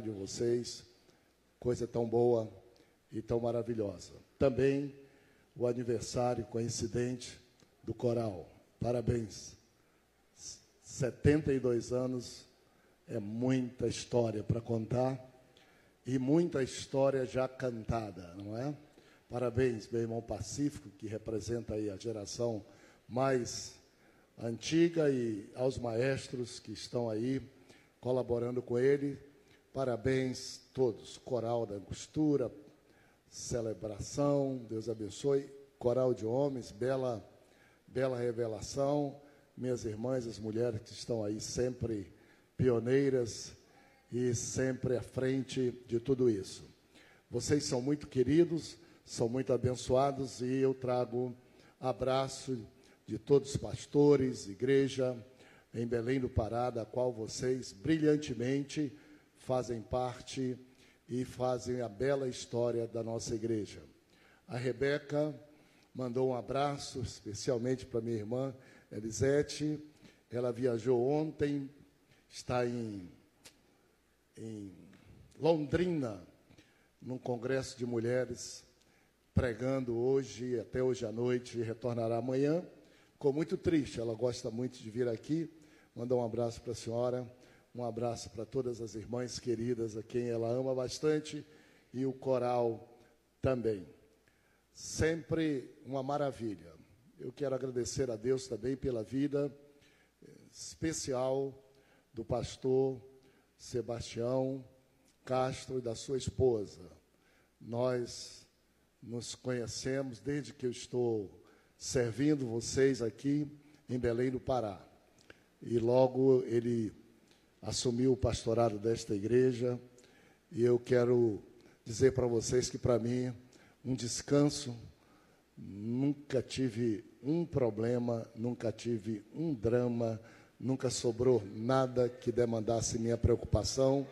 de vocês, coisa tão boa e tão maravilhosa. Também o aniversário coincidente do coral. Parabéns. 72 anos é muita história para contar e muita história já cantada, não é? Parabéns, meu irmão Pacífico, que representa aí a geração mais antiga e aos maestros que estão aí colaborando com ele Parabéns todos, coral da Angostura, celebração, Deus abençoe, coral de homens, bela, bela revelação, minhas irmãs, as mulheres que estão aí sempre pioneiras e sempre à frente de tudo isso. Vocês são muito queridos, são muito abençoados e eu trago abraço de todos os pastores, igreja em Belém do Pará, da qual vocês brilhantemente fazem parte e fazem a bela história da nossa igreja. A Rebeca mandou um abraço especialmente para minha irmã Elisete. Ela viajou ontem, está em, em Londrina, num congresso de mulheres, pregando hoje, até hoje à noite, e retornará amanhã. Ficou muito triste, ela gosta muito de vir aqui. Mandar um abraço para a senhora um abraço para todas as irmãs queridas, a quem ela ama bastante, e o coral também. Sempre uma maravilha. Eu quero agradecer a Deus também pela vida especial do pastor Sebastião Castro e da sua esposa. Nós nos conhecemos desde que eu estou servindo vocês aqui em Belém do Pará. E logo ele assumiu o pastorado desta igreja e eu quero dizer para vocês que para mim um descanso nunca tive um problema, nunca tive um drama, nunca sobrou nada que demandasse minha preocupação.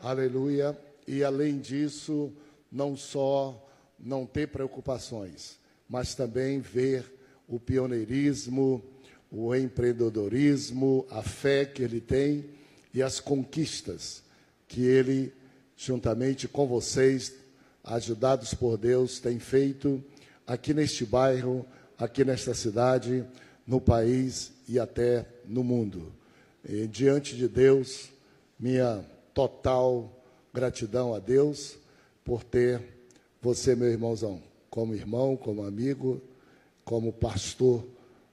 Aleluia. E além disso, não só não ter preocupações, mas também ver o pioneirismo, o empreendedorismo, a fé que ele tem e as conquistas que ele, juntamente com vocês, ajudados por Deus, tem feito aqui neste bairro, aqui nesta cidade, no país e até no mundo. E, diante de Deus, minha total gratidão a Deus por ter você, meu irmãozão, como irmão, como amigo, como pastor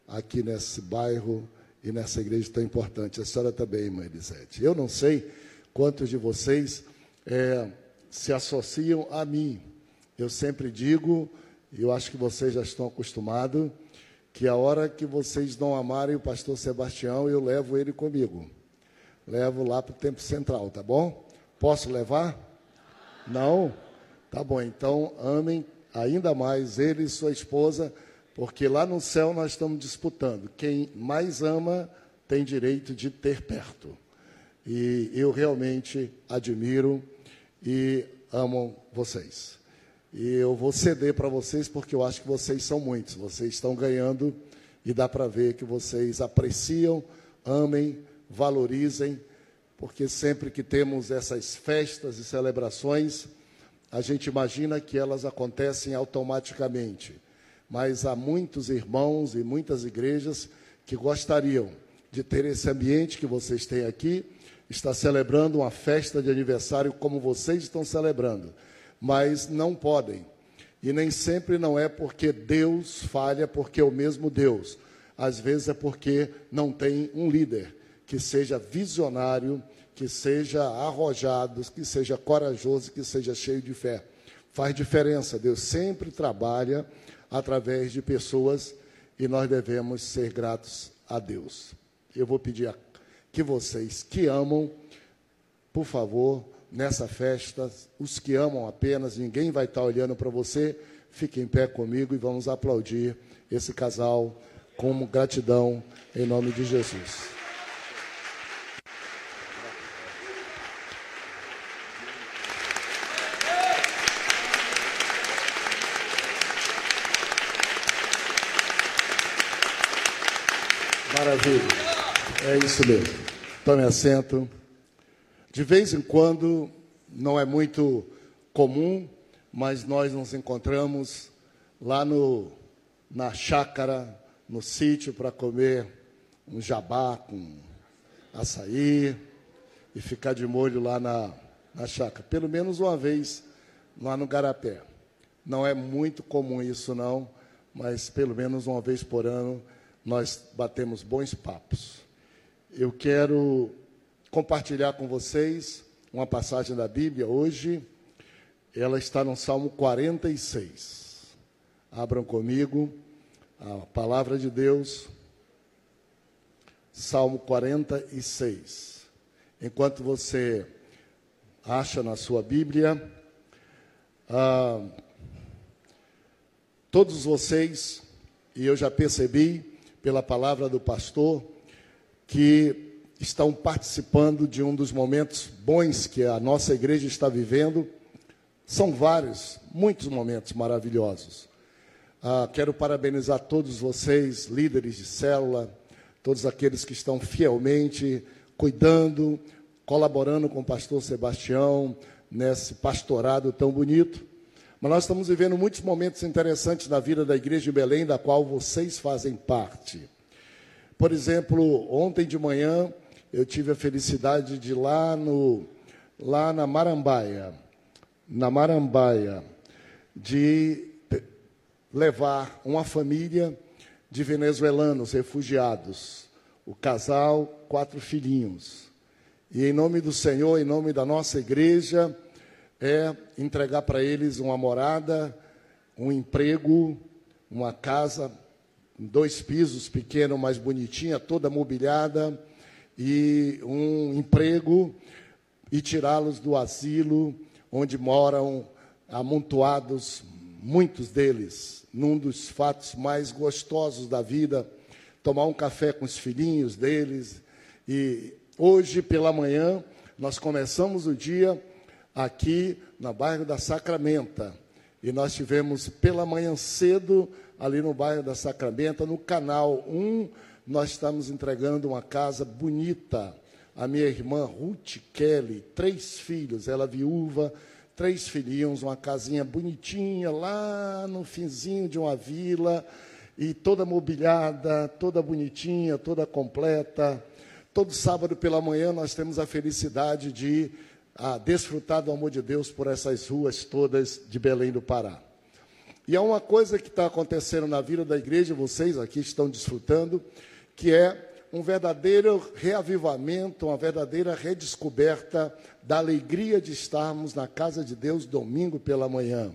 aqui nesse bairro e nessa igreja tão importante. A senhora também, irmã Elisete. Eu não sei quantos de vocês é, se associam a mim. Eu sempre digo, e eu acho que vocês já estão acostumados, que a hora que vocês não amarem o pastor Sebastião, eu levo ele comigo. Levo lá para o tempo central, tá bom? Posso levar? Não? Tá bom, então amem ainda mais ele e sua esposa porque lá no céu nós estamos disputando. Quem mais ama tem direito de ter perto. E eu realmente admiro e amo vocês. E eu vou ceder para vocês porque eu acho que vocês são muitos. Vocês estão ganhando e dá para ver que vocês apreciam, amem, valorizem, porque sempre que temos essas festas e celebrações, a gente imagina que elas acontecem automaticamente mas há muitos irmãos e muitas igrejas que gostariam de ter esse ambiente que vocês têm aqui, está celebrando uma festa de aniversário como vocês estão celebrando, mas não podem. E nem sempre não é porque Deus falha, porque é o mesmo Deus. Às vezes é porque não tem um líder que seja visionário, que seja arrojado, que seja corajoso, que seja cheio de fé. Faz diferença. Deus sempre trabalha através de pessoas e nós devemos ser gratos a Deus. Eu vou pedir que vocês que amam, por favor, nessa festa, os que amam apenas, ninguém vai estar olhando para você, fiquem em pé comigo e vamos aplaudir esse casal com gratidão em nome de Jesus. Maravilha. É isso mesmo. Tome assento. De vez em quando, não é muito comum, mas nós nos encontramos lá no, na chácara, no sítio, para comer um jabá com açaí e ficar de molho lá na, na chácara. Pelo menos uma vez lá no Garapé. Não é muito comum isso, não, mas pelo menos uma vez por ano nós batemos bons papos. Eu quero compartilhar com vocês uma passagem da Bíblia hoje. Ela está no Salmo 46. Abram comigo a palavra de Deus, Salmo 46. Enquanto você acha na sua Bíblia, ah, todos vocês, e eu já percebi pela palavra do pastor, que estão participando de um dos momentos bons que a nossa igreja está vivendo. São vários, muitos momentos maravilhosos. Ah, quero parabenizar todos vocês, líderes de célula, todos aqueles que estão fielmente cuidando, colaborando com o pastor Sebastião nesse pastorado tão bonito. Mas nós estamos vivendo muitos momentos interessantes na vida da igreja de Belém, da qual vocês fazem parte. Por exemplo, ontem de manhã eu tive a felicidade de ir lá, no, lá na Marambaia, na Marambaia, de levar uma família de venezuelanos refugiados, o casal, quatro filhinhos. E em nome do Senhor, em nome da nossa igreja, é entregar para eles uma morada, um emprego, uma casa, dois pisos, pequeno, mais bonitinha, toda mobiliada, e um emprego e tirá-los do asilo onde moram amontoados, muitos deles, num dos fatos mais gostosos da vida, tomar um café com os filhinhos deles. E hoje pela manhã nós começamos o dia aqui no bairro da Sacramenta. E nós tivemos pela manhã cedo ali no bairro da Sacramenta, no canal 1, nós estamos entregando uma casa bonita. A minha irmã Ruth Kelly, três filhos, ela viúva, três filhinhos, uma casinha bonitinha lá no finzinho de uma vila e toda mobiliada, toda bonitinha, toda completa. Todo sábado pela manhã nós temos a felicidade de a, desfrutar do amor de Deus por essas ruas todas de Belém do Pará. E há uma coisa que está acontecendo na vida da igreja, vocês aqui estão desfrutando, que é um verdadeiro reavivamento, uma verdadeira redescoberta da alegria de estarmos na casa de Deus domingo pela manhã.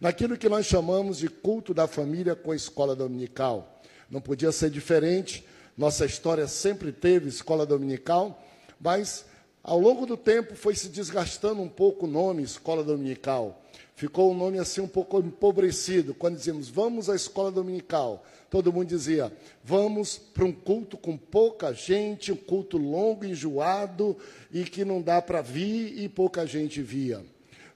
Naquilo que nós chamamos de culto da família com a escola dominical. Não podia ser diferente, nossa história sempre teve escola dominical, mas ao longo do tempo foi se desgastando um pouco o nome escola dominical. Ficou um nome assim um pouco empobrecido. Quando dizíamos vamos à escola dominical, todo mundo dizia: vamos para um culto com pouca gente, um culto longo, enjoado e que não dá para vir e pouca gente via,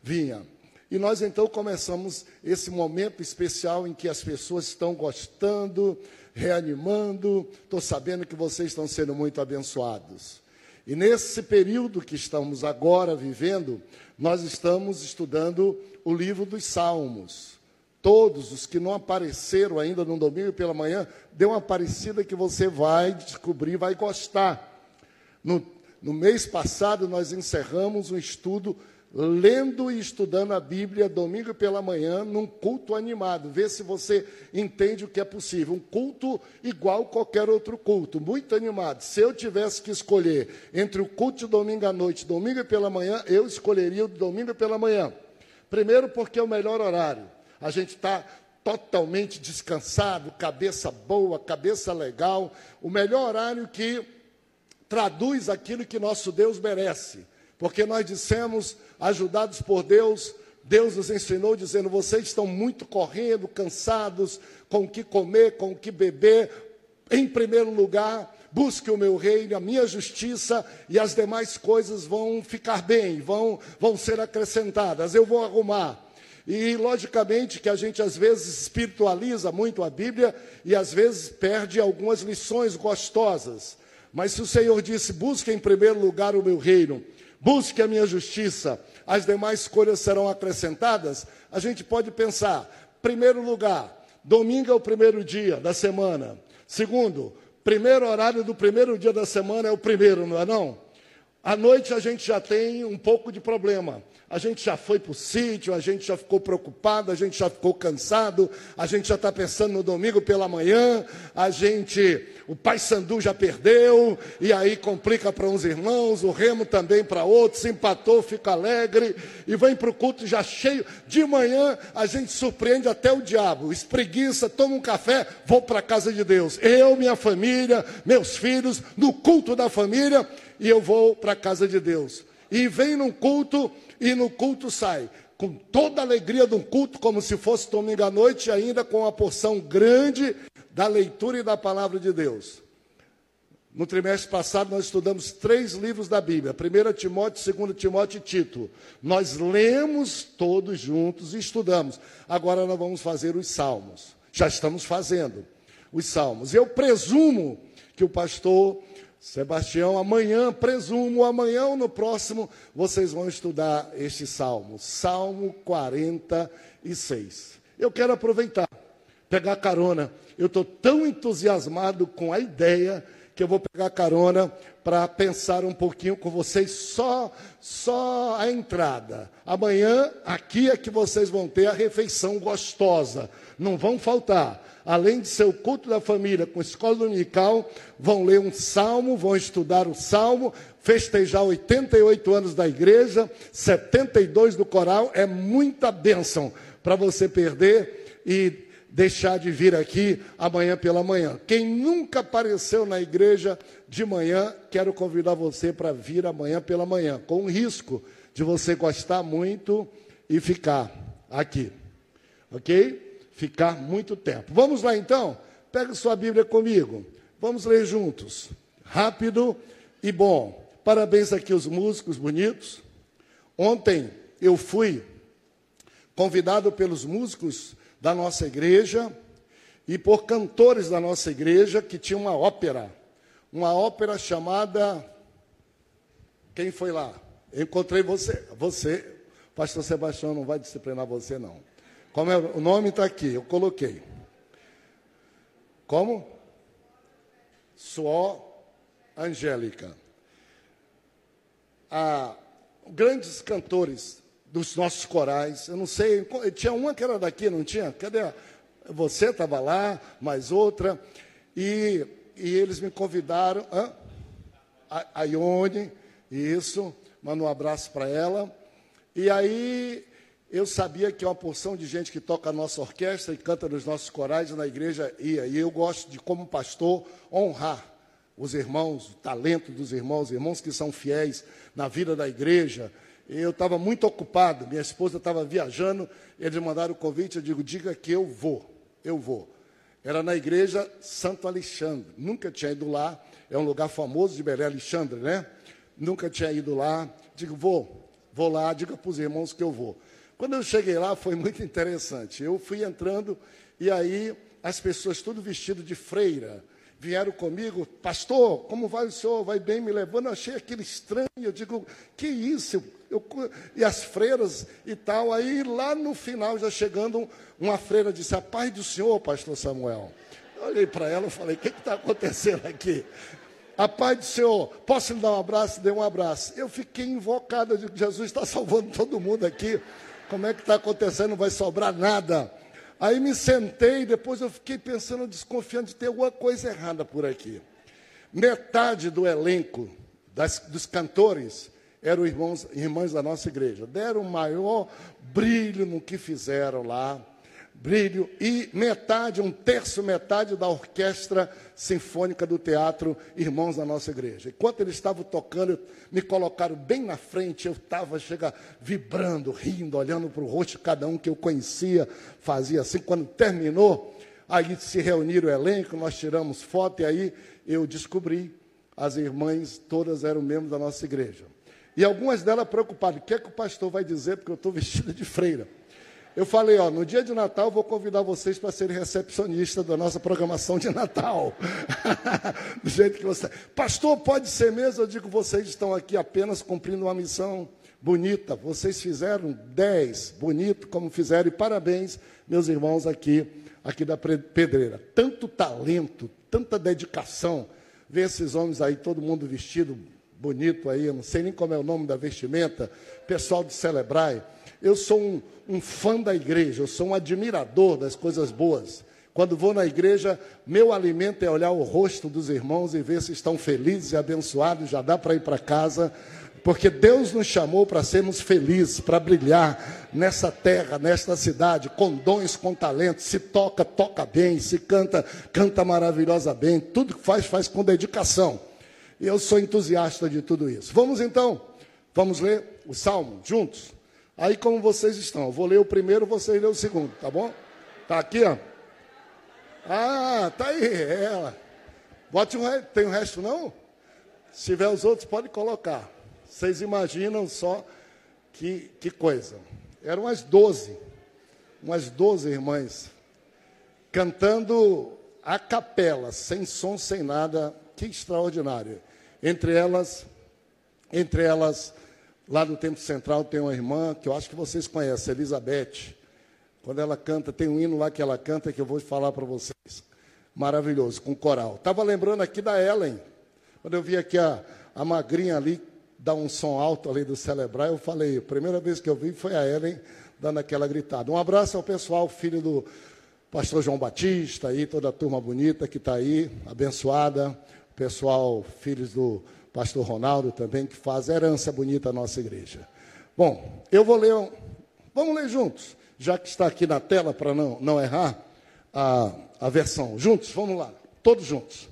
vinha. E nós então começamos esse momento especial em que as pessoas estão gostando, reanimando. Estou sabendo que vocês estão sendo muito abençoados. E nesse período que estamos agora vivendo, nós estamos estudando o livro dos Salmos todos os que não apareceram ainda no domingo pela manhã, dê uma aparecida que você vai descobrir, vai gostar. No, no mês passado, nós encerramos um estudo lendo e estudando a Bíblia domingo pela manhã, num culto animado. Vê se você entende o que é possível. Um culto igual qualquer outro culto, muito animado. Se eu tivesse que escolher entre o culto de domingo à noite e domingo pela manhã, eu escolheria o domingo pela manhã. Primeiro, porque é o melhor horário a gente está totalmente descansado, cabeça boa, cabeça legal, o melhor horário que traduz aquilo que nosso Deus merece. Porque nós dissemos, ajudados por Deus, Deus nos ensinou dizendo: vocês estão muito correndo, cansados, com o que comer, com o que beber. Em primeiro lugar, busque o meu reino, a minha justiça, e as demais coisas vão ficar bem, vão, vão ser acrescentadas. Eu vou arrumar. E, logicamente, que a gente às vezes espiritualiza muito a Bíblia e às vezes perde algumas lições gostosas. Mas se o Senhor disse: busque em primeiro lugar o meu reino, busque a minha justiça, as demais coisas serão acrescentadas, a gente pode pensar, primeiro lugar, domingo é o primeiro dia da semana. Segundo, primeiro horário do primeiro dia da semana é o primeiro, não é não? À noite a gente já tem um pouco de problema. A gente já foi para o sítio, a gente já ficou preocupado, a gente já ficou cansado, a gente já está pensando no domingo pela manhã, a gente, o pai Sandu já perdeu, e aí complica para uns irmãos, o Remo também para outros, empatou, fica alegre, e vem para o culto já cheio. De manhã a gente surpreende até o diabo, espreguiça, toma um café, vou para a casa de Deus. Eu, minha família, meus filhos, no culto da família, e eu vou para a casa de Deus. E vem num culto e no culto sai com toda a alegria de um culto, como se fosse domingo à noite, ainda com uma porção grande da leitura e da palavra de Deus. No trimestre passado, nós estudamos três livros da Bíblia: 1 Timóteo, 2 Timóteo e Tito. Nós lemos todos juntos e estudamos. Agora nós vamos fazer os salmos. Já estamos fazendo os salmos. Eu presumo que o pastor Sebastião, amanhã, presumo, amanhã ou no próximo, vocês vão estudar este salmo, Salmo 46. Eu quero aproveitar, pegar carona. Eu estou tão entusiasmado com a ideia que eu vou pegar carona para pensar um pouquinho com vocês só só a entrada. Amanhã aqui é que vocês vão ter a refeição gostosa. Não vão faltar além de ser o culto da família com escola dominical, vão ler um salmo, vão estudar o salmo, festejar 88 anos da igreja, 72 do coral, é muita bênção para você perder e deixar de vir aqui amanhã pela manhã. Quem nunca apareceu na igreja de manhã, quero convidar você para vir amanhã pela manhã, com o risco de você gostar muito e ficar aqui. Ok? Ficar muito tempo. Vamos lá então? Pega sua Bíblia comigo. Vamos ler juntos. Rápido e bom. Parabéns aqui aos músicos bonitos. Ontem eu fui convidado pelos músicos da nossa igreja e por cantores da nossa igreja que tinha uma ópera. Uma ópera chamada. Quem foi lá? Encontrei você. Você, Pastor Sebastião, não vai disciplinar você, não. Como é, o nome está aqui, eu coloquei. Como? Suó Angélica. Ah, grandes cantores dos nossos corais, eu não sei, tinha uma que era daqui, não tinha? Cadê? Você estava lá, mais outra, e, e eles me convidaram, hã? a, a Ione, isso, manda um abraço para ela, e aí eu sabia que uma porção de gente que toca a nossa orquestra e canta nos nossos corais na igreja ia. E eu gosto de, como pastor, honrar os irmãos, o talento dos irmãos, irmãos que são fiéis na vida da igreja. Eu estava muito ocupado, minha esposa estava viajando, eles mandaram o convite, eu digo, diga que eu vou, eu vou. Era na igreja Santo Alexandre, nunca tinha ido lá, é um lugar famoso de Belém Alexandre, né? Nunca tinha ido lá, digo, vou, vou lá, diga para os irmãos que eu vou. Quando eu cheguei lá, foi muito interessante. Eu fui entrando e aí as pessoas, tudo vestido de freira, vieram comigo, pastor, como vai o senhor? Vai bem me levando? Eu achei aquilo estranho. Eu digo, que isso? Eu, e as freiras e tal. Aí lá no final, já chegando, uma freira disse: A paz do senhor, pastor Samuel. Eu olhei para ela e falei: O que está acontecendo aqui? A paz do Senhor, posso lhe dar um abraço? Dei um abraço. Eu fiquei invocado, eu digo, Jesus está salvando todo mundo aqui. Como é que está acontecendo? Não vai sobrar nada. Aí me sentei depois eu fiquei pensando, desconfiando de ter alguma coisa errada por aqui. Metade do elenco das, dos cantores eram irmãos, irmãs da nossa igreja. Deram maior brilho no que fizeram lá brilho, e metade, um terço, metade da orquestra sinfônica do teatro Irmãos da nossa igreja. Enquanto eles estavam tocando, me colocaram bem na frente, eu estava, chega, vibrando, rindo, olhando para o rosto de cada um que eu conhecia, fazia assim. Quando terminou, aí se reuniram o elenco, nós tiramos foto, e aí eu descobri, as irmãs todas eram membros da nossa igreja. E algumas delas preocupadas, o que é que o pastor vai dizer, porque eu estou vestida de freira. Eu falei, ó, no dia de Natal vou convidar vocês para serem recepcionistas da nossa programação de Natal. Do jeito que você. Pastor, pode ser mesmo? Eu digo, vocês estão aqui apenas cumprindo uma missão bonita. Vocês fizeram 10, bonito como fizeram, e parabéns, meus irmãos aqui, aqui da pedreira. Tanto talento, tanta dedicação. Ver esses homens aí, todo mundo vestido bonito aí, eu não sei nem como é o nome da vestimenta, pessoal de Celebrai. Eu sou um, um fã da igreja, eu sou um admirador das coisas boas. Quando vou na igreja, meu alimento é olhar o rosto dos irmãos e ver se estão felizes e abençoados, já dá para ir para casa, porque Deus nos chamou para sermos felizes, para brilhar nessa terra, nesta cidade, com dons, com talentos. Se toca, toca bem, se canta, canta maravilhosamente. Tudo que faz, faz com dedicação. E eu sou entusiasta de tudo isso. Vamos então, vamos ler o Salmo juntos? Aí, como vocês estão? Vou ler o primeiro, vocês ler o segundo, tá bom? Tá aqui, ó. Ah, tá aí, ela. Bote um. Tem o resto, não? Se tiver os outros, pode colocar. Vocês imaginam só que, que coisa. Eram umas doze, umas doze irmãs, cantando a capela, sem som, sem nada. Que extraordinário. Entre elas, entre elas, Lá no Templo Central tem uma irmã que eu acho que vocês conhecem, Elizabeth. Quando ela canta, tem um hino lá que ela canta que eu vou falar para vocês. Maravilhoso, com coral. Estava lembrando aqui da Ellen. Quando eu vi aqui a, a magrinha ali dar um som alto ali do celebrar, eu falei, a primeira vez que eu vi foi a Ellen dando aquela gritada. Um abraço ao pessoal, filho do pastor João Batista, aí, toda a turma bonita que está aí, abençoada. Pessoal, filhos do pastor Ronaldo também, que faz herança bonita à nossa igreja. Bom, eu vou ler, vamos ler juntos, já que está aqui na tela para não, não errar a, a versão. Juntos, vamos lá, todos juntos.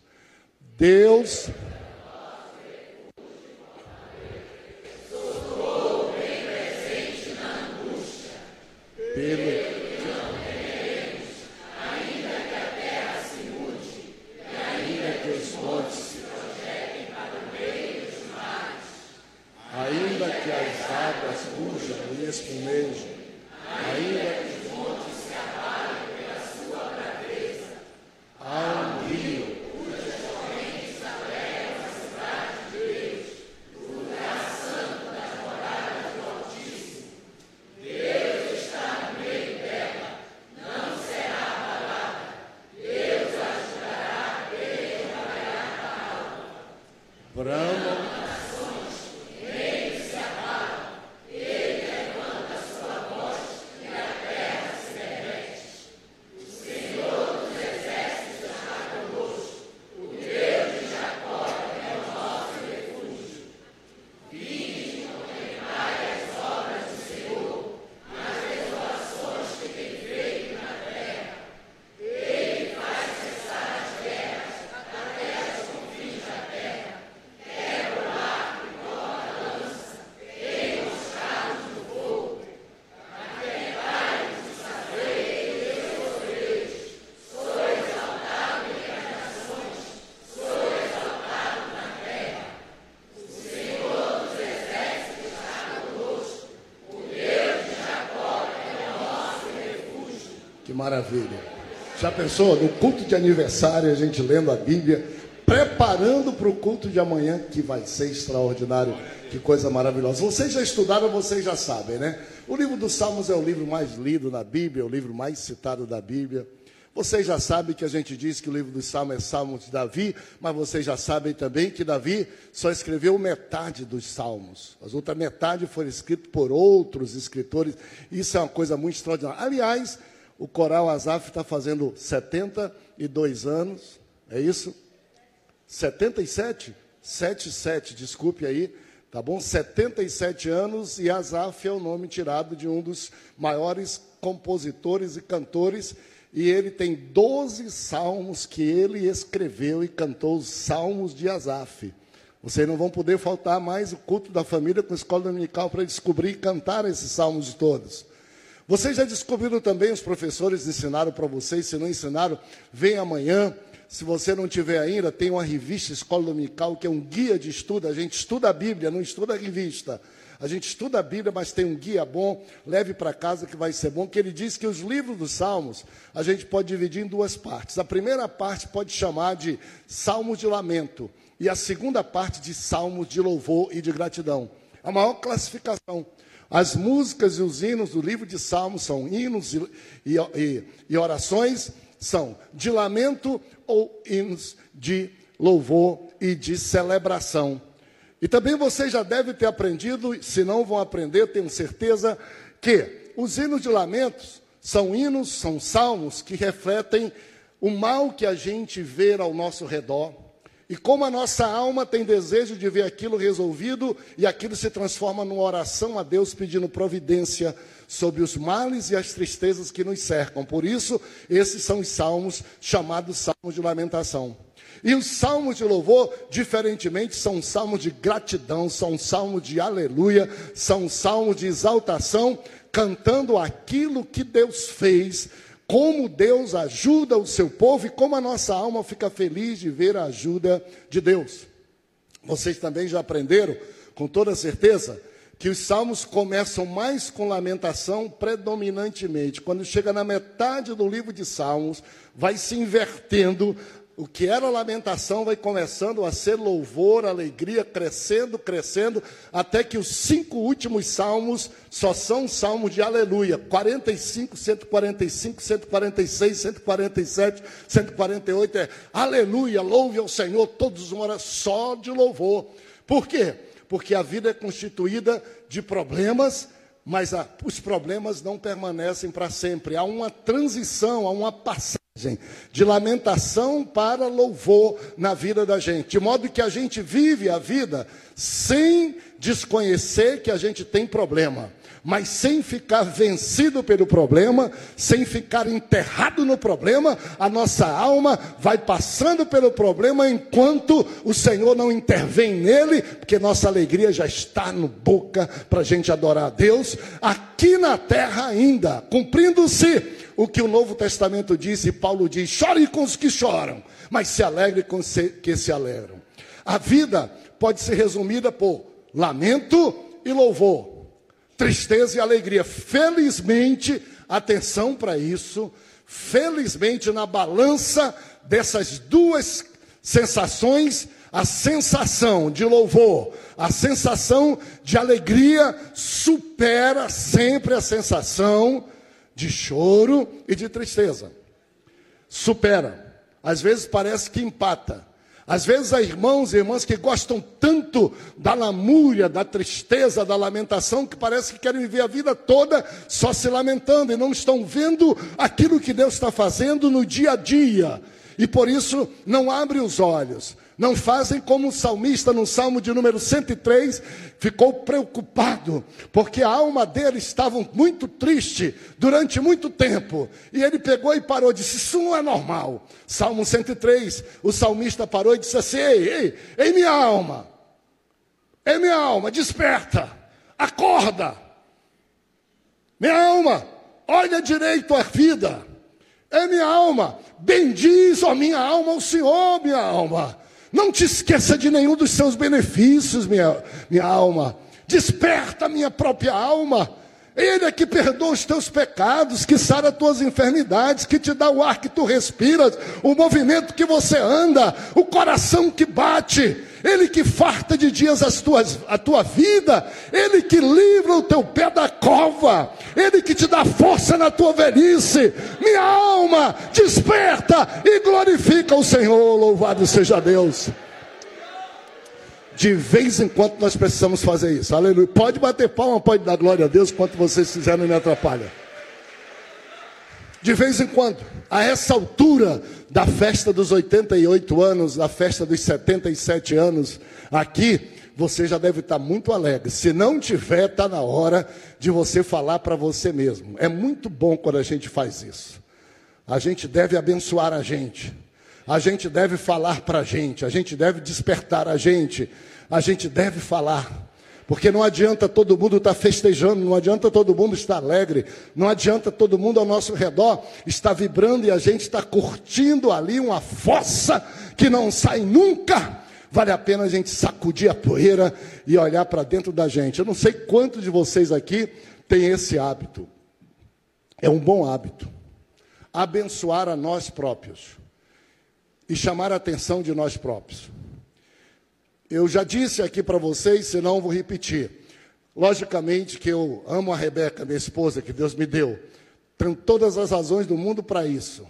Deus. Pelo espumejo, ainda que os montes se abalem pela sua braveza, há um rio cujas correntes alegram a cidade de Deus, o lugar santo das moradas do Altíssimo. Deus está no meio dela, não será abalada. Deus ajudará ele trabalhar a alma. Brahma maravilha. Já pensou? No culto de aniversário, a gente lendo a Bíblia, preparando para o culto de amanhã, que vai ser extraordinário. Que coisa maravilhosa. Vocês já estudaram, vocês já sabem, né? O livro dos Salmos é o livro mais lido na Bíblia, é o livro mais citado da Bíblia. Vocês já sabem que a gente diz que o livro dos Salmos é Salmos de Davi, mas vocês já sabem também que Davi só escreveu metade dos Salmos. As outras metade foram escritas por outros escritores. Isso é uma coisa muito extraordinária. Aliás, o Coral Azaf está fazendo 72 anos, é isso? 77? 77, desculpe aí, tá bom? 77 anos e Azaf é o nome tirado de um dos maiores compositores e cantores. E ele tem 12 salmos que ele escreveu e cantou os salmos de Azaf. Vocês não vão poder faltar mais o culto da família com a escola dominical para descobrir e cantar esses salmos todos. Vocês já descobriram também, os professores ensinaram para vocês, se não ensinaram, vem amanhã. Se você não tiver ainda, tem uma revista Escola Dominical, que é um guia de estudo. A gente estuda a Bíblia, não estuda a revista. A gente estuda a Bíblia, mas tem um guia bom, leve para casa que vai ser bom, que ele diz que os livros dos Salmos a gente pode dividir em duas partes. A primeira parte pode chamar de Salmos de Lamento, e a segunda parte de Salmos de Louvor e de Gratidão. A maior classificação. As músicas e os hinos do livro de Salmos são hinos e, e, e orações, são de lamento ou hinos de louvor e de celebração. E também você já deve ter aprendido, se não vão aprender, tenho certeza, que os hinos de lamentos são hinos, são salmos que refletem o mal que a gente vê ao nosso redor, e como a nossa alma tem desejo de ver aquilo resolvido e aquilo se transforma numa oração a Deus pedindo providência sobre os males e as tristezas que nos cercam. Por isso, esses são os salmos chamados salmos de lamentação. E os salmos de louvor, diferentemente, são salmos de gratidão, são salmos de aleluia, são salmos de exaltação, cantando aquilo que Deus fez como Deus ajuda o seu povo e como a nossa alma fica feliz de ver a ajuda de Deus. Vocês também já aprenderam, com toda certeza, que os salmos começam mais com lamentação predominantemente. Quando chega na metade do livro de Salmos, vai se invertendo o que era lamentação vai começando a ser louvor, alegria, crescendo, crescendo, até que os cinco últimos salmos só são salmos de aleluia. 45, 145, 146, 147, 148 é aleluia, louve ao Senhor, todos uma só de louvor. Por quê? Porque a vida é constituída de problemas, mas a, os problemas não permanecem para sempre. Há uma transição, há uma passagem de lamentação para louvor na vida da gente, de modo que a gente vive a vida sem desconhecer que a gente tem problema, mas sem ficar vencido pelo problema, sem ficar enterrado no problema, a nossa alma vai passando pelo problema enquanto o Senhor não intervém nele, porque nossa alegria já está no boca para a gente adorar a Deus, aqui na terra ainda, cumprindo-se o que o Novo Testamento diz, e Paulo diz: chore com os que choram, mas se alegre com os que se alegram. A vida pode ser resumida por lamento e louvor, tristeza e alegria. Felizmente, atenção para isso, felizmente na balança dessas duas sensações, a sensação de louvor, a sensação de alegria supera sempre a sensação de choro e de tristeza. Supera. Às vezes parece que empata. Às vezes há irmãos e irmãs que gostam tanto da lamúria, da tristeza, da lamentação, que parece que querem viver a vida toda só se lamentando e não estão vendo aquilo que Deus está fazendo no dia a dia. E por isso não abre os olhos, não fazem como o salmista no Salmo de número 103 ficou preocupado, porque a alma dele estava muito triste durante muito tempo. E ele pegou e parou e disse: Isso não é normal. Salmo 103, o salmista parou e disse assim: Ei, ei, ei, minha alma, ei, minha alma, desperta, acorda. Minha alma, olha direito a vida. Ei, minha alma, bendiz, ó minha alma, o Senhor, minha alma. Não te esqueça de nenhum dos seus benefícios, minha, minha alma. Desperta minha própria alma. Ele é que perdoa os teus pecados, que sara as tuas enfermidades, que te dá o ar que tu respiras, o movimento que você anda, o coração que bate. Ele que farta de dias as tuas, a tua vida, Ele que livra o teu pé da cova, Ele que te dá força na tua velhice. Minha alma, desperta e glorifica o Senhor, louvado seja Deus. De vez em quando nós precisamos fazer isso, aleluia. Pode bater palma, pode dar glória a Deus, quanto vocês fizeram não me atrapalha. De vez em quando, a essa altura da festa dos 88 anos, da festa dos 77 anos, aqui, você já deve estar muito alegre. Se não tiver, está na hora de você falar para você mesmo. É muito bom quando a gente faz isso. A gente deve abençoar a gente. A gente deve falar para a gente. A gente deve despertar a gente. A gente deve falar. Porque não adianta todo mundo estar festejando, não adianta todo mundo estar alegre, não adianta todo mundo ao nosso redor estar vibrando e a gente está curtindo ali uma fossa que não sai nunca. vale a pena a gente sacudir a poeira e olhar para dentro da gente. Eu não sei quantos de vocês aqui têm esse hábito. É um bom hábito. Abençoar a nós próprios e chamar a atenção de nós próprios. Eu já disse aqui para vocês, senão vou repetir. Logicamente que eu amo a Rebeca, minha esposa, que Deus me deu. Tenho todas as razões do mundo para isso,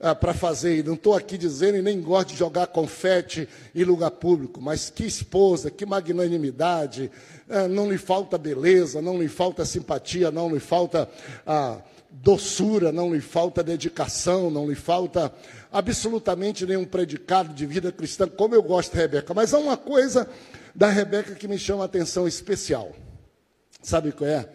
é, para fazer. E não estou aqui dizendo e nem gosto de jogar confete em lugar público, mas que esposa, que magnanimidade. É, não lhe falta beleza, não lhe falta simpatia, não lhe falta ah, doçura, não lhe falta dedicação, não lhe falta absolutamente nenhum predicado de vida cristã, como eu gosto da Rebeca. Mas há uma coisa da Rebeca que me chama a atenção especial. Sabe qual é?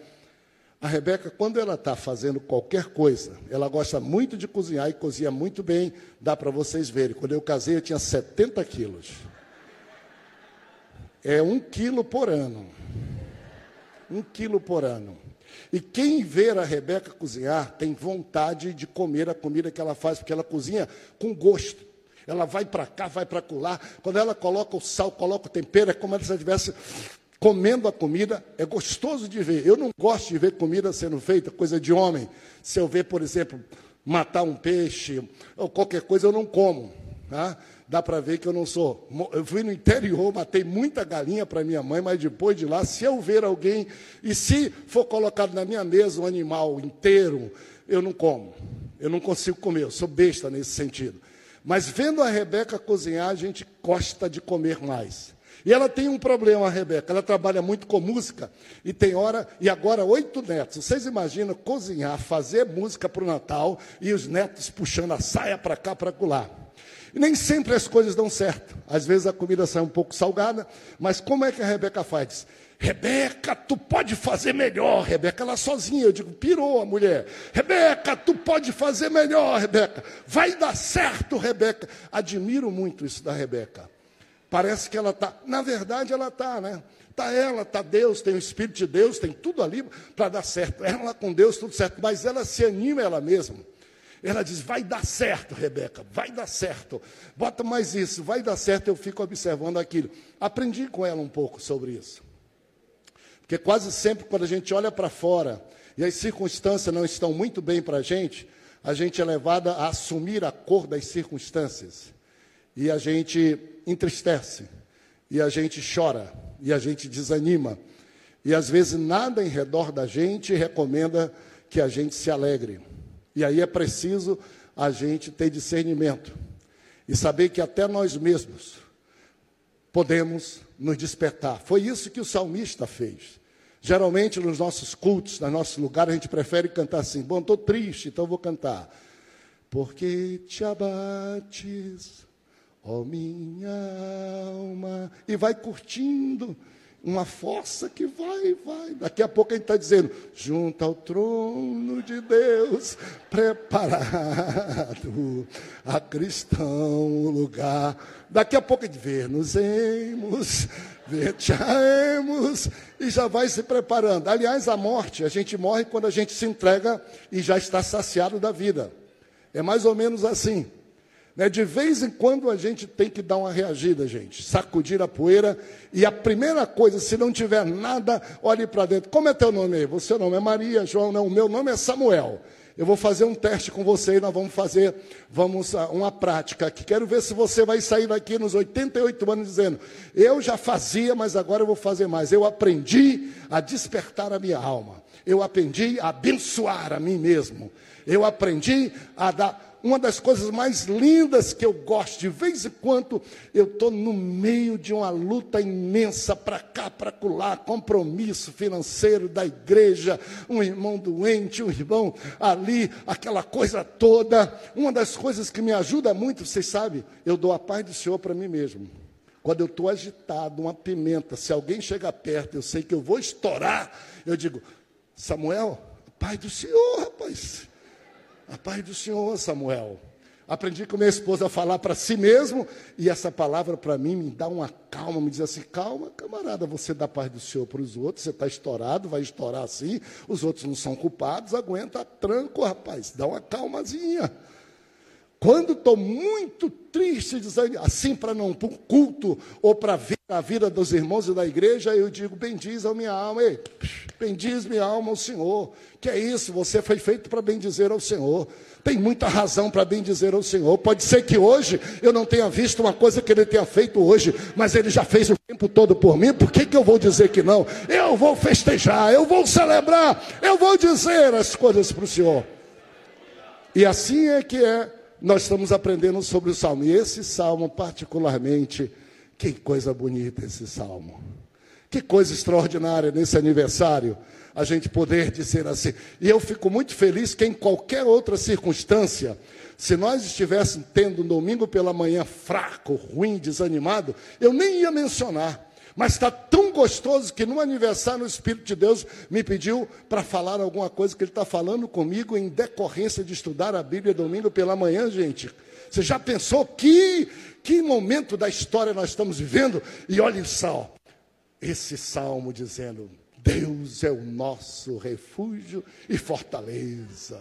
A Rebeca, quando ela está fazendo qualquer coisa, ela gosta muito de cozinhar e cozinha muito bem, dá para vocês verem. Quando eu casei, eu tinha 70 quilos. É um quilo por ano. Um quilo por ano. E quem ver a Rebeca cozinhar tem vontade de comer a comida que ela faz, porque ela cozinha com gosto. Ela vai para cá, vai para colar. Quando ela coloca o sal, coloca o tempero, é como se ela estivesse comendo a comida. É gostoso de ver. Eu não gosto de ver comida sendo feita, coisa de homem. Se eu ver, por exemplo, matar um peixe ou qualquer coisa, eu não como. Tá? Dá para ver que eu não sou. Eu fui no interior, matei muita galinha para minha mãe, mas depois de lá, se eu ver alguém, e se for colocado na minha mesa um animal inteiro, eu não como. Eu não consigo comer, eu sou besta nesse sentido. Mas vendo a Rebeca cozinhar, a gente gosta de comer mais. E ela tem um problema, a Rebeca. Ela trabalha muito com música e tem hora, e agora oito netos. Vocês imaginam cozinhar, fazer música para o Natal e os netos puxando a saia para cá, para colar. E nem sempre as coisas dão certo. Às vezes a comida sai um pouco salgada, mas como é que a Rebeca faz? Rebeca, tu pode fazer melhor, Rebeca, ela sozinha. Eu digo, pirou a mulher. Rebeca, tu pode fazer melhor, Rebeca. Vai dar certo, Rebeca. Admiro muito isso da Rebeca. Parece que ela está, na verdade ela está, né? Está ela, está Deus, tem o Espírito de Deus, tem tudo ali para dar certo. Ela com Deus, tudo certo, mas ela se anima ela mesma. Ela diz: vai dar certo, Rebeca, vai dar certo. Bota mais isso, vai dar certo. Eu fico observando aquilo. Aprendi com ela um pouco sobre isso. Porque quase sempre, quando a gente olha para fora e as circunstâncias não estão muito bem para a gente, a gente é levada a assumir a cor das circunstâncias. E a gente entristece, e a gente chora, e a gente desanima. E às vezes nada em redor da gente recomenda que a gente se alegre. E aí é preciso a gente ter discernimento e saber que até nós mesmos podemos nos despertar. Foi isso que o salmista fez. Geralmente nos nossos cultos, nos nossos lugares, a gente prefere cantar assim: Bom, estou triste, então vou cantar. Porque te abates, ó minha alma, e vai curtindo uma força que vai, vai. Daqui a pouco a gente está dizendo, junto ao trono de Deus, preparado a cristão lugar. Daqui a pouco a gente ver nos emos, vetiaemos, e já vai se preparando. Aliás, a morte, a gente morre quando a gente se entrega e já está saciado da vida. É mais ou menos assim. Né? De vez em quando a gente tem que dar uma reagida, gente, sacudir a poeira. E a primeira coisa, se não tiver nada, olhe para dentro. Como é teu nome aí? Seu nome é Maria, João, não. O meu nome é Samuel. Eu vou fazer um teste com você e nós vamos fazer vamos ah, uma prática aqui. Quero ver se você vai sair daqui nos 88 anos dizendo: Eu já fazia, mas agora eu vou fazer mais. Eu aprendi a despertar a minha alma. Eu aprendi a abençoar a mim mesmo. Eu aprendi a dar uma das coisas mais lindas que eu gosto, de vez em quando eu estou no meio de uma luta imensa para cá, para colar, compromisso financeiro da igreja, um irmão doente, um irmão ali, aquela coisa toda. Uma das coisas que me ajuda muito, vocês sabem, eu dou a paz do Senhor para mim mesmo. Quando eu estou agitado, uma pimenta, se alguém chega perto, eu sei que eu vou estourar, eu digo, Samuel, Pai do Senhor, rapaz. A paz do Senhor, Samuel. Aprendi com minha esposa a falar para si mesmo, e essa palavra para mim me dá uma calma, me diz assim: calma, camarada, você dá paz do Senhor para os outros, você está estourado, vai estourar assim, os outros não são culpados, aguenta tranco, rapaz, dá uma calmazinha. Quando estou muito triste, assim para não para um culto ou para ver a vida dos irmãos e da igreja, eu digo: bendiz a minha alma, ei, bendiz minha alma ao Senhor. Que é isso? Você foi feito para bendizer ao Senhor. Tem muita razão para bendizer ao Senhor. Pode ser que hoje eu não tenha visto uma coisa que Ele tenha feito hoje, mas Ele já fez o tempo todo por mim. Por que, que eu vou dizer que não? Eu vou festejar, eu vou celebrar, eu vou dizer as coisas para o Senhor. E assim é que é nós estamos aprendendo sobre o salmo. E esse salmo, particularmente, que coisa bonita esse salmo. Que coisa extraordinária nesse aniversário, a gente poder dizer assim. E eu fico muito feliz que em qualquer outra circunstância, se nós estivéssemos tendo um domingo pela manhã fraco, ruim, desanimado, eu nem ia mencionar. Mas está tão gostoso que no aniversário o Espírito de Deus me pediu para falar alguma coisa que ele está falando comigo em decorrência de estudar a Bíblia domingo pela manhã, gente. Você já pensou que, que momento da história nós estamos vivendo? E olhe só, esse salmo dizendo: Deus é o nosso refúgio e fortaleza.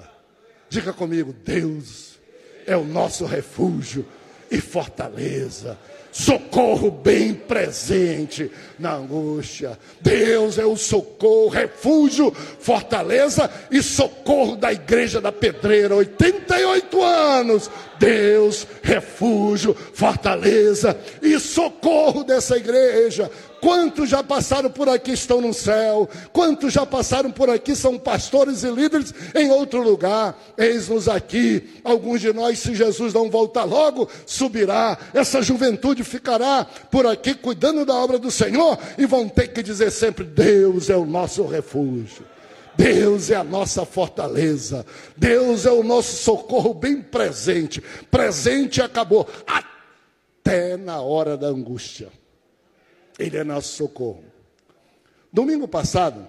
Diga comigo, Deus é o nosso refúgio e fortaleza socorro bem presente na angústia. Deus é o socorro, refúgio, fortaleza e socorro da igreja da pedreira. 88 anos. Deus, refúgio, fortaleza e socorro dessa igreja. Quantos já passaram por aqui estão no céu? Quantos já passaram por aqui são pastores e líderes em outro lugar? Eis-nos aqui. Alguns de nós, se Jesus não voltar logo, subirá. Essa juventude ficará por aqui cuidando da obra do Senhor e vão ter que dizer sempre: Deus é o nosso refúgio. Deus é a nossa fortaleza. Deus é o nosso socorro bem presente. Presente acabou até na hora da angústia. Ele é nosso socorro. Domingo passado,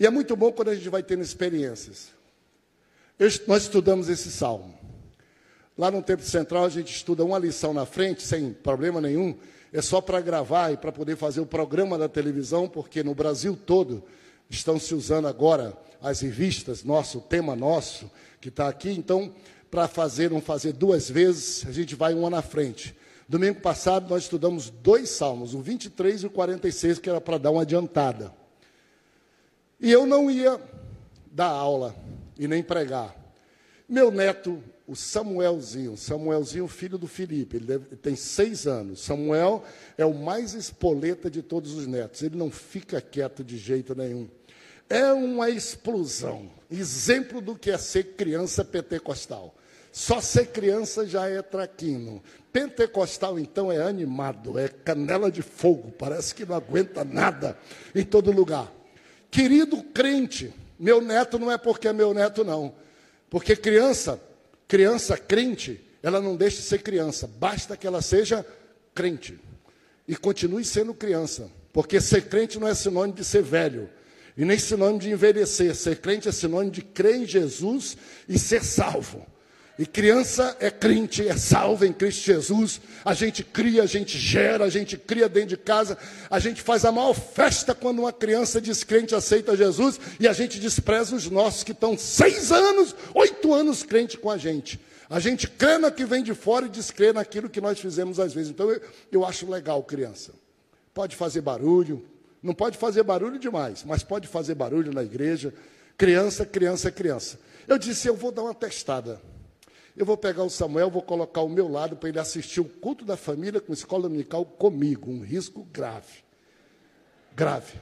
e é muito bom quando a gente vai tendo experiências. Eu, nós estudamos esse salmo. Lá no Templo Central, a gente estuda uma lição na frente, sem problema nenhum. É só para gravar e para poder fazer o programa da televisão, porque no Brasil todo estão se usando agora as revistas, nosso, tema nosso, que está aqui. Então, para fazer, não fazer duas vezes, a gente vai uma na frente. Domingo passado nós estudamos dois salmos, o 23 e o 46, que era para dar uma adiantada. E eu não ia dar aula e nem pregar. Meu neto, o Samuelzinho, Samuelzinho, filho do Felipe, ele, deve, ele tem seis anos. Samuel é o mais espoleta de todos os netos, ele não fica quieto de jeito nenhum. É uma explosão, exemplo do que é ser criança pentecostal. Só ser criança já é traquino. Pentecostal, então, é animado, é canela de fogo, parece que não aguenta nada em todo lugar. Querido crente, meu neto não é porque é meu neto, não. Porque criança, criança crente, ela não deixa de ser criança, basta que ela seja crente. E continue sendo criança. Porque ser crente não é sinônimo de ser velho. E nem sinônimo de envelhecer. Ser crente é sinônimo de crer em Jesus e ser salvo. E criança é crente, é salva em Cristo Jesus. A gente cria, a gente gera, a gente cria dentro de casa. A gente faz a maior festa quando uma criança descrente aceita Jesus. E a gente despreza os nossos que estão seis anos, oito anos crente com a gente. A gente crê na que vem de fora e descrê naquilo que nós fizemos às vezes. Então eu, eu acho legal criança. Pode fazer barulho, não pode fazer barulho demais, mas pode fazer barulho na igreja. Criança, criança, criança. Eu disse, eu vou dar uma testada. Eu vou pegar o Samuel, vou colocar ao meu lado para ele assistir o culto da família com escola dominical comigo. Um risco grave. Grave.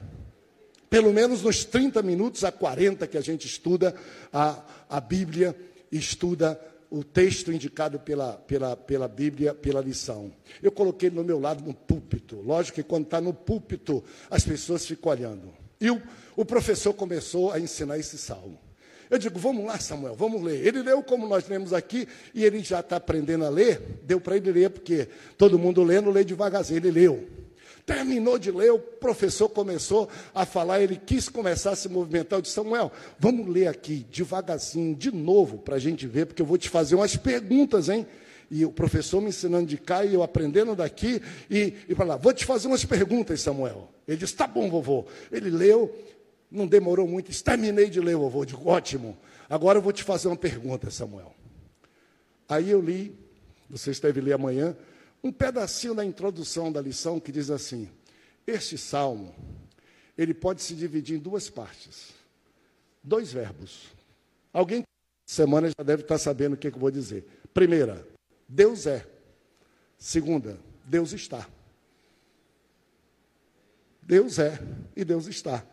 Pelo menos nos 30 minutos a 40 que a gente estuda a, a Bíblia, estuda o texto indicado pela, pela, pela Bíblia, pela lição. Eu coloquei ele no meu lado no púlpito. Lógico que quando está no púlpito, as pessoas ficam olhando. E o, o professor começou a ensinar esse salmo. Eu digo, vamos lá, Samuel, vamos ler. Ele leu como nós lemos aqui, e ele já está aprendendo a ler. Deu para ele ler, porque todo mundo lendo, lê devagarzinho. Ele leu. Terminou de ler, o professor começou a falar, ele quis começar a se movimentar. Eu disse, Samuel, vamos ler aqui devagarzinho, de novo, para a gente ver, porque eu vou te fazer umas perguntas, hein? E o professor me ensinando de cá e eu aprendendo daqui, e, e para lá, vou te fazer umas perguntas, Samuel. Ele disse, tá bom, vovô. Ele leu, não demorou muito, terminei de ler, vovô. Digo, ótimo. Agora eu vou te fazer uma pergunta, Samuel. Aí eu li, vocês devem ler amanhã, um pedacinho da introdução da lição que diz assim: Este salmo, ele pode se dividir em duas partes. Dois verbos. Alguém semana já deve estar sabendo o que, que eu vou dizer. Primeira, Deus é. Segunda, Deus está. Deus é e Deus está.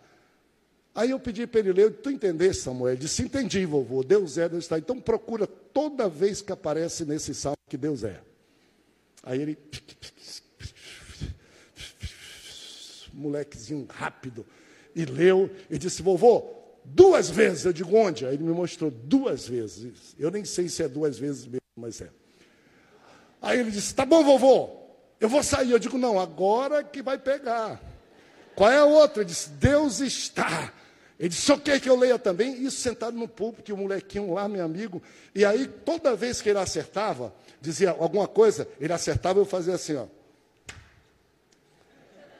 Aí eu pedi para ele ler, tu entender, Samuel? Ele disse, entendi, vovô, Deus é, Deus está. Então procura toda vez que aparece nesse salmo que Deus é. Aí ele, molequezinho rápido, e leu, e disse, vovô, duas vezes. Eu digo, onde? Aí ele me mostrou duas vezes. Eu nem sei se é duas vezes mesmo, mas é. Aí ele disse, tá bom, vovô, eu vou sair. Eu digo, não, agora que vai pegar. Qual é a outra? Ele disse, Deus está. Ele disse, só quer que eu leia também? Isso sentado no púlpito, o molequinho lá, meu amigo. E aí, toda vez que ele acertava, dizia alguma coisa, ele acertava, eu fazia assim, ó.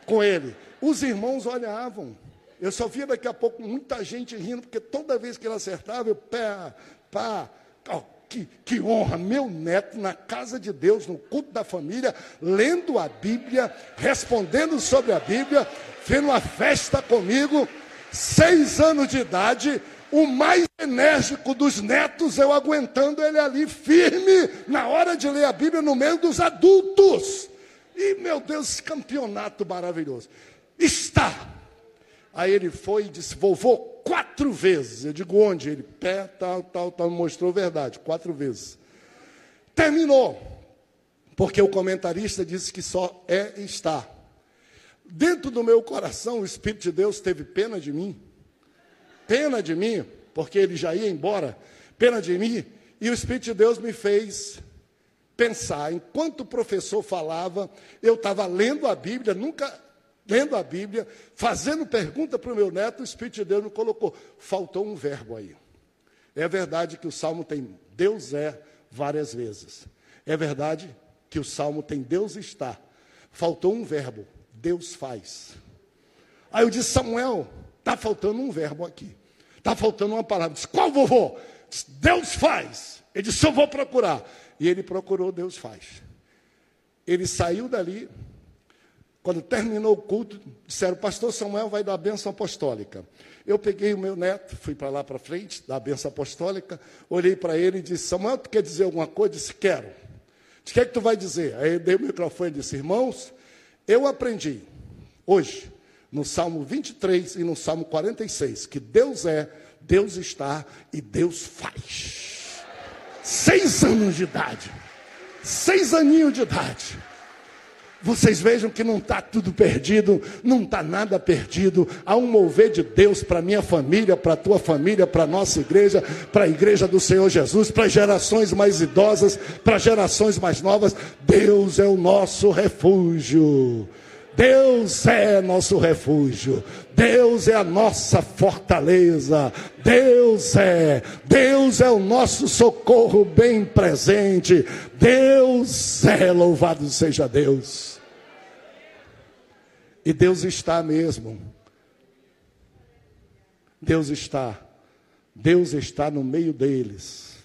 Com ele. Os irmãos olhavam. Eu só via daqui a pouco muita gente rindo, porque toda vez que ele acertava, eu pá, pá, oh, que, que honra, meu neto na casa de Deus, no culto da família, lendo a Bíblia, respondendo sobre a Bíblia, fez uma festa comigo, seis anos de idade, o mais enérgico dos netos, eu aguentando ele ali firme, na hora de ler a Bíblia, no meio dos adultos. E, meu Deus, campeonato maravilhoso. Está Aí ele foi e disse, vovô, quatro vezes. Eu digo, onde? Ele, pé, tal, tal, tal, mostrou verdade, quatro vezes. Terminou, porque o comentarista disse que só é e está. Dentro do meu coração, o Espírito de Deus teve pena de mim, pena de mim, porque ele já ia embora, pena de mim, e o Espírito de Deus me fez pensar. Enquanto o professor falava, eu estava lendo a Bíblia, nunca lendo a Bíblia, fazendo pergunta para o meu neto, o Espírito de Deus me colocou. Faltou um verbo aí. É verdade que o salmo tem Deus é várias vezes. É verdade que o salmo tem Deus está. Faltou um verbo, Deus faz. Aí eu disse, Samuel, está faltando um verbo aqui. Está faltando uma palavra. Disse, qual vovô? Disse, Deus faz. Ele disse, eu vou procurar. E ele procurou, Deus faz. Ele saiu dali, quando terminou o culto, disseram, pastor Samuel vai dar a benção apostólica. Eu peguei o meu neto, fui para lá para frente, dar benção apostólica, olhei para ele e disse, Samuel, tu quer dizer alguma coisa? Eu disse, quero. O que é que tu vai dizer? Aí eu dei o microfone e disse, irmãos, eu aprendi hoje, no Salmo 23 e no Salmo 46, que Deus é, Deus está e Deus faz. Seis anos de idade. Seis aninhos de idade. Vocês vejam que não está tudo perdido, não está nada perdido. Há um mover de Deus para minha família, para a tua família, para a nossa igreja, para a igreja do Senhor Jesus, para gerações mais idosas, para gerações mais novas. Deus é o nosso refúgio. Deus é nosso refúgio, Deus é a nossa fortaleza, Deus é, Deus é o nosso socorro bem presente, Deus é, louvado seja Deus. E Deus está mesmo. Deus está. Deus está no meio deles.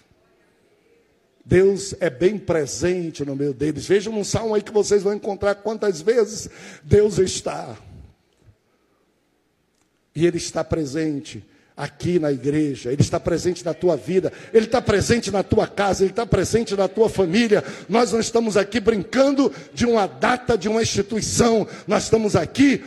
Deus é bem presente no meio deles. Vejam um salmo aí que vocês vão encontrar quantas vezes Deus está. E Ele está presente aqui na igreja, Ele está presente na tua vida, Ele está presente na tua casa, Ele está presente na tua família. Nós não estamos aqui brincando de uma data, de uma instituição, nós estamos aqui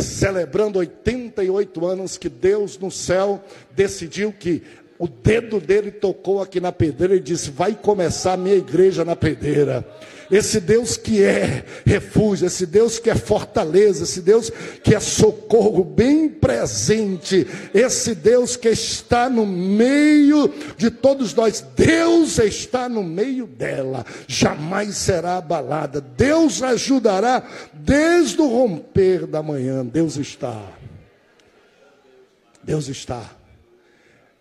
celebrando 88 anos que Deus no céu decidiu que o dedo dele tocou aqui na pedreira e disse: Vai começar a minha igreja na pedreira. Esse Deus que é refúgio, esse Deus que é fortaleza, esse Deus que é socorro bem presente, esse Deus que está no meio de todos nós, Deus está no meio dela, jamais será abalada, Deus ajudará desde o romper da manhã, Deus está. Deus está.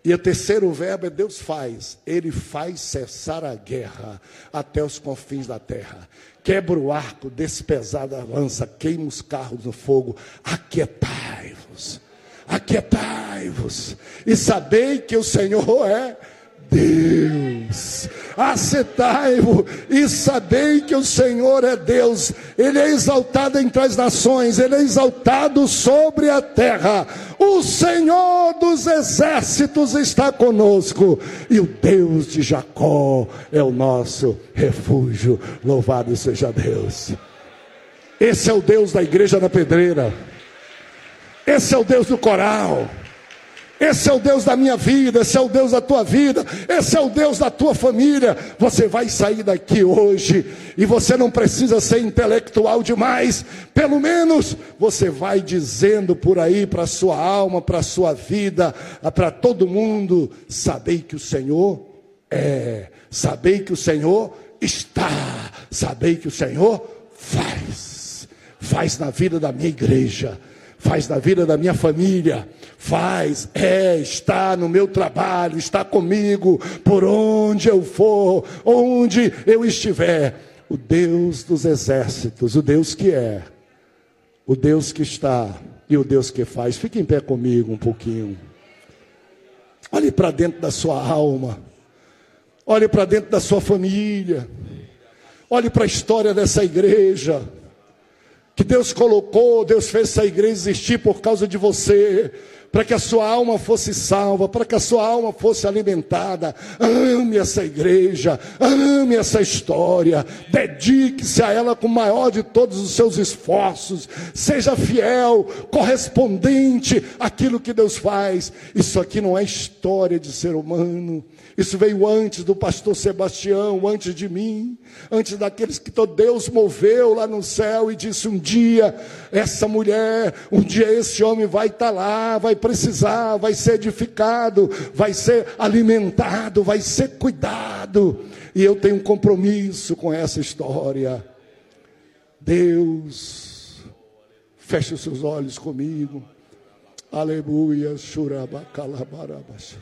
E o terceiro verbo é Deus faz. Ele faz cessar a guerra até os confins da terra. Quebra o arco, despesada a lança, queima os carros no fogo. Aquietai-vos. Aquietai-vos. E sabei que o Senhor é Deus. Acetai-vos e sabei que o Senhor é Deus. Ele é exaltado entre as nações, ele é exaltado sobre a terra. O Senhor dos exércitos está conosco e o Deus de Jacó é o nosso refúgio. Louvado seja Deus. Esse é o Deus da igreja na pedreira. Esse é o Deus do coral. Esse é o Deus da minha vida, esse é o Deus da tua vida, esse é o Deus da tua família. Você vai sair daqui hoje e você não precisa ser intelectual demais, pelo menos você vai dizendo por aí para a sua alma, para a sua vida, para todo mundo: sabei que o Senhor é, sabei que o Senhor está, sabei que o Senhor faz, faz na vida da minha igreja faz na vida da minha família, faz, é, está no meu trabalho, está comigo, por onde eu for, onde eu estiver. O Deus dos exércitos, o Deus que é, o Deus que está e o Deus que faz. Fique em pé comigo um pouquinho. Olhe para dentro da sua alma, olhe para dentro da sua família, olhe para a história dessa igreja que Deus colocou, Deus fez essa igreja existir por causa de você, para que a sua alma fosse salva, para que a sua alma fosse alimentada. Ame essa igreja, ame essa história, dedique-se a ela com o maior de todos os seus esforços, seja fiel, correspondente àquilo que Deus faz. Isso aqui não é história de ser humano, isso veio antes do pastor Sebastião, antes de mim, antes daqueles que Deus moveu lá no céu e disse: um dia essa mulher, um dia esse homem vai estar tá lá, vai precisar, vai ser edificado, vai ser alimentado, vai ser cuidado. E eu tenho um compromisso com essa história. Deus, feche os seus olhos comigo. Aleluia, churabacalabarabas.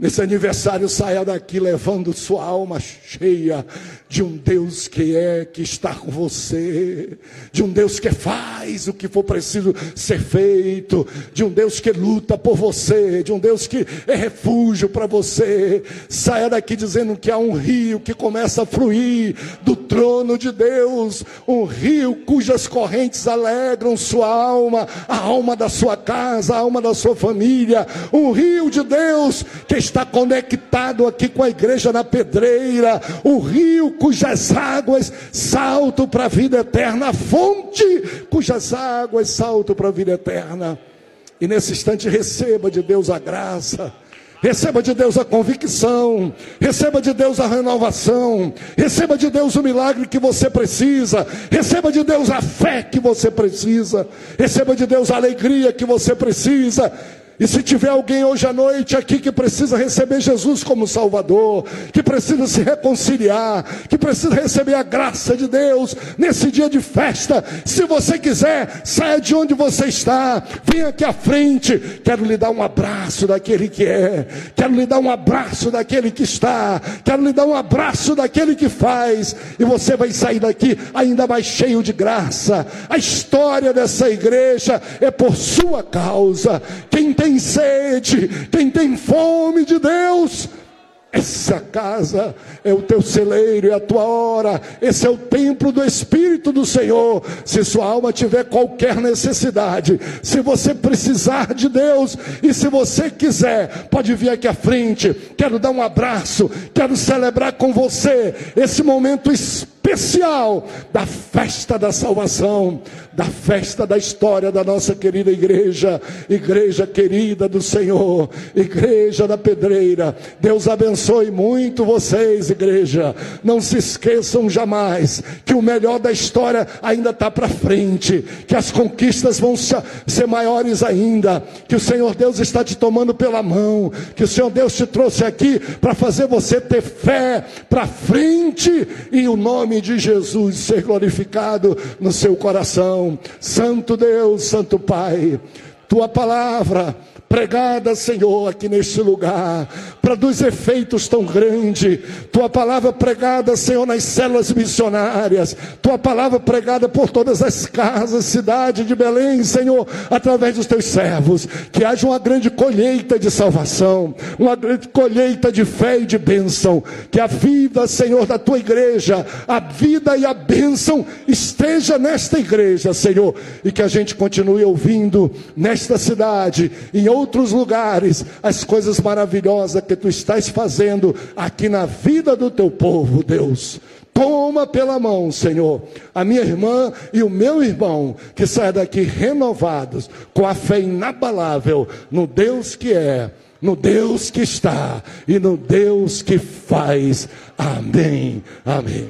Nesse aniversário, saia daqui levando sua alma cheia de um Deus que é, que está com você, de um Deus que faz o que for preciso ser feito, de um Deus que luta por você, de um Deus que é refúgio para você. Saia daqui dizendo que há um rio que começa a fluir do trono de Deus, um rio cujas correntes alegram sua alma, a alma da sua casa, a alma da sua família, um rio de Deus que está conectado aqui com a igreja na pedreira, o rio cujas águas saltam para a vida eterna, a fonte cujas águas saltam para a vida eterna. E nesse instante receba de Deus a graça. Receba de Deus a convicção, receba de Deus a renovação, receba de Deus o milagre que você precisa, receba de Deus a fé que você precisa, receba de Deus a alegria que você precisa, e se tiver alguém hoje à noite aqui que precisa receber Jesus como Salvador, que precisa se reconciliar, que precisa receber a graça de Deus nesse dia de festa, se você quiser, saia de onde você está, venha aqui à frente. Quero lhe dar um abraço daquele que é, quero lhe dar um abraço daquele que está, quero lhe dar um abraço daquele que faz, e você vai sair daqui ainda mais cheio de graça. A história dessa igreja é por sua causa. Quem tem tem sede, quem tem fome de Deus, essa casa é o teu celeiro, é a tua hora, esse é o templo do Espírito do Senhor. Se sua alma tiver qualquer necessidade, se você precisar de Deus e se você quiser, pode vir aqui à frente. Quero dar um abraço, quero celebrar com você esse momento especial da festa da salvação, da festa da história da nossa querida igreja, igreja querida do Senhor, igreja da pedreira. Deus abençoe muito vocês, igreja. Não se esqueçam jamais que o melhor da história ainda está para frente, que as conquistas vão ser maiores ainda, que o Senhor Deus está te tomando pela mão, que o Senhor Deus te trouxe aqui para fazer você ter fé para frente e o nome de Jesus ser glorificado no seu coração. Santo Deus, Santo Pai, tua palavra pregada, Senhor, aqui neste lugar, produz efeitos tão grandes. Tua palavra pregada, Senhor, nas células missionárias, tua palavra pregada por todas as casas, cidade de Belém, Senhor, através dos teus servos, que haja uma grande colheita de salvação, uma grande colheita de fé e de bênção, que a vida, Senhor, da tua igreja, a vida e a bênção esteja nesta igreja, Senhor, e que a gente continue ouvindo nesta cidade, em outros lugares, as coisas maravilhosas que tu estás fazendo aqui na vida do teu povo, Deus. Toma pela mão, Senhor, a minha irmã e o meu irmão, que saia daqui renovados, com a fé inabalável no Deus que é, no Deus que está e no Deus que faz. Amém. Amém.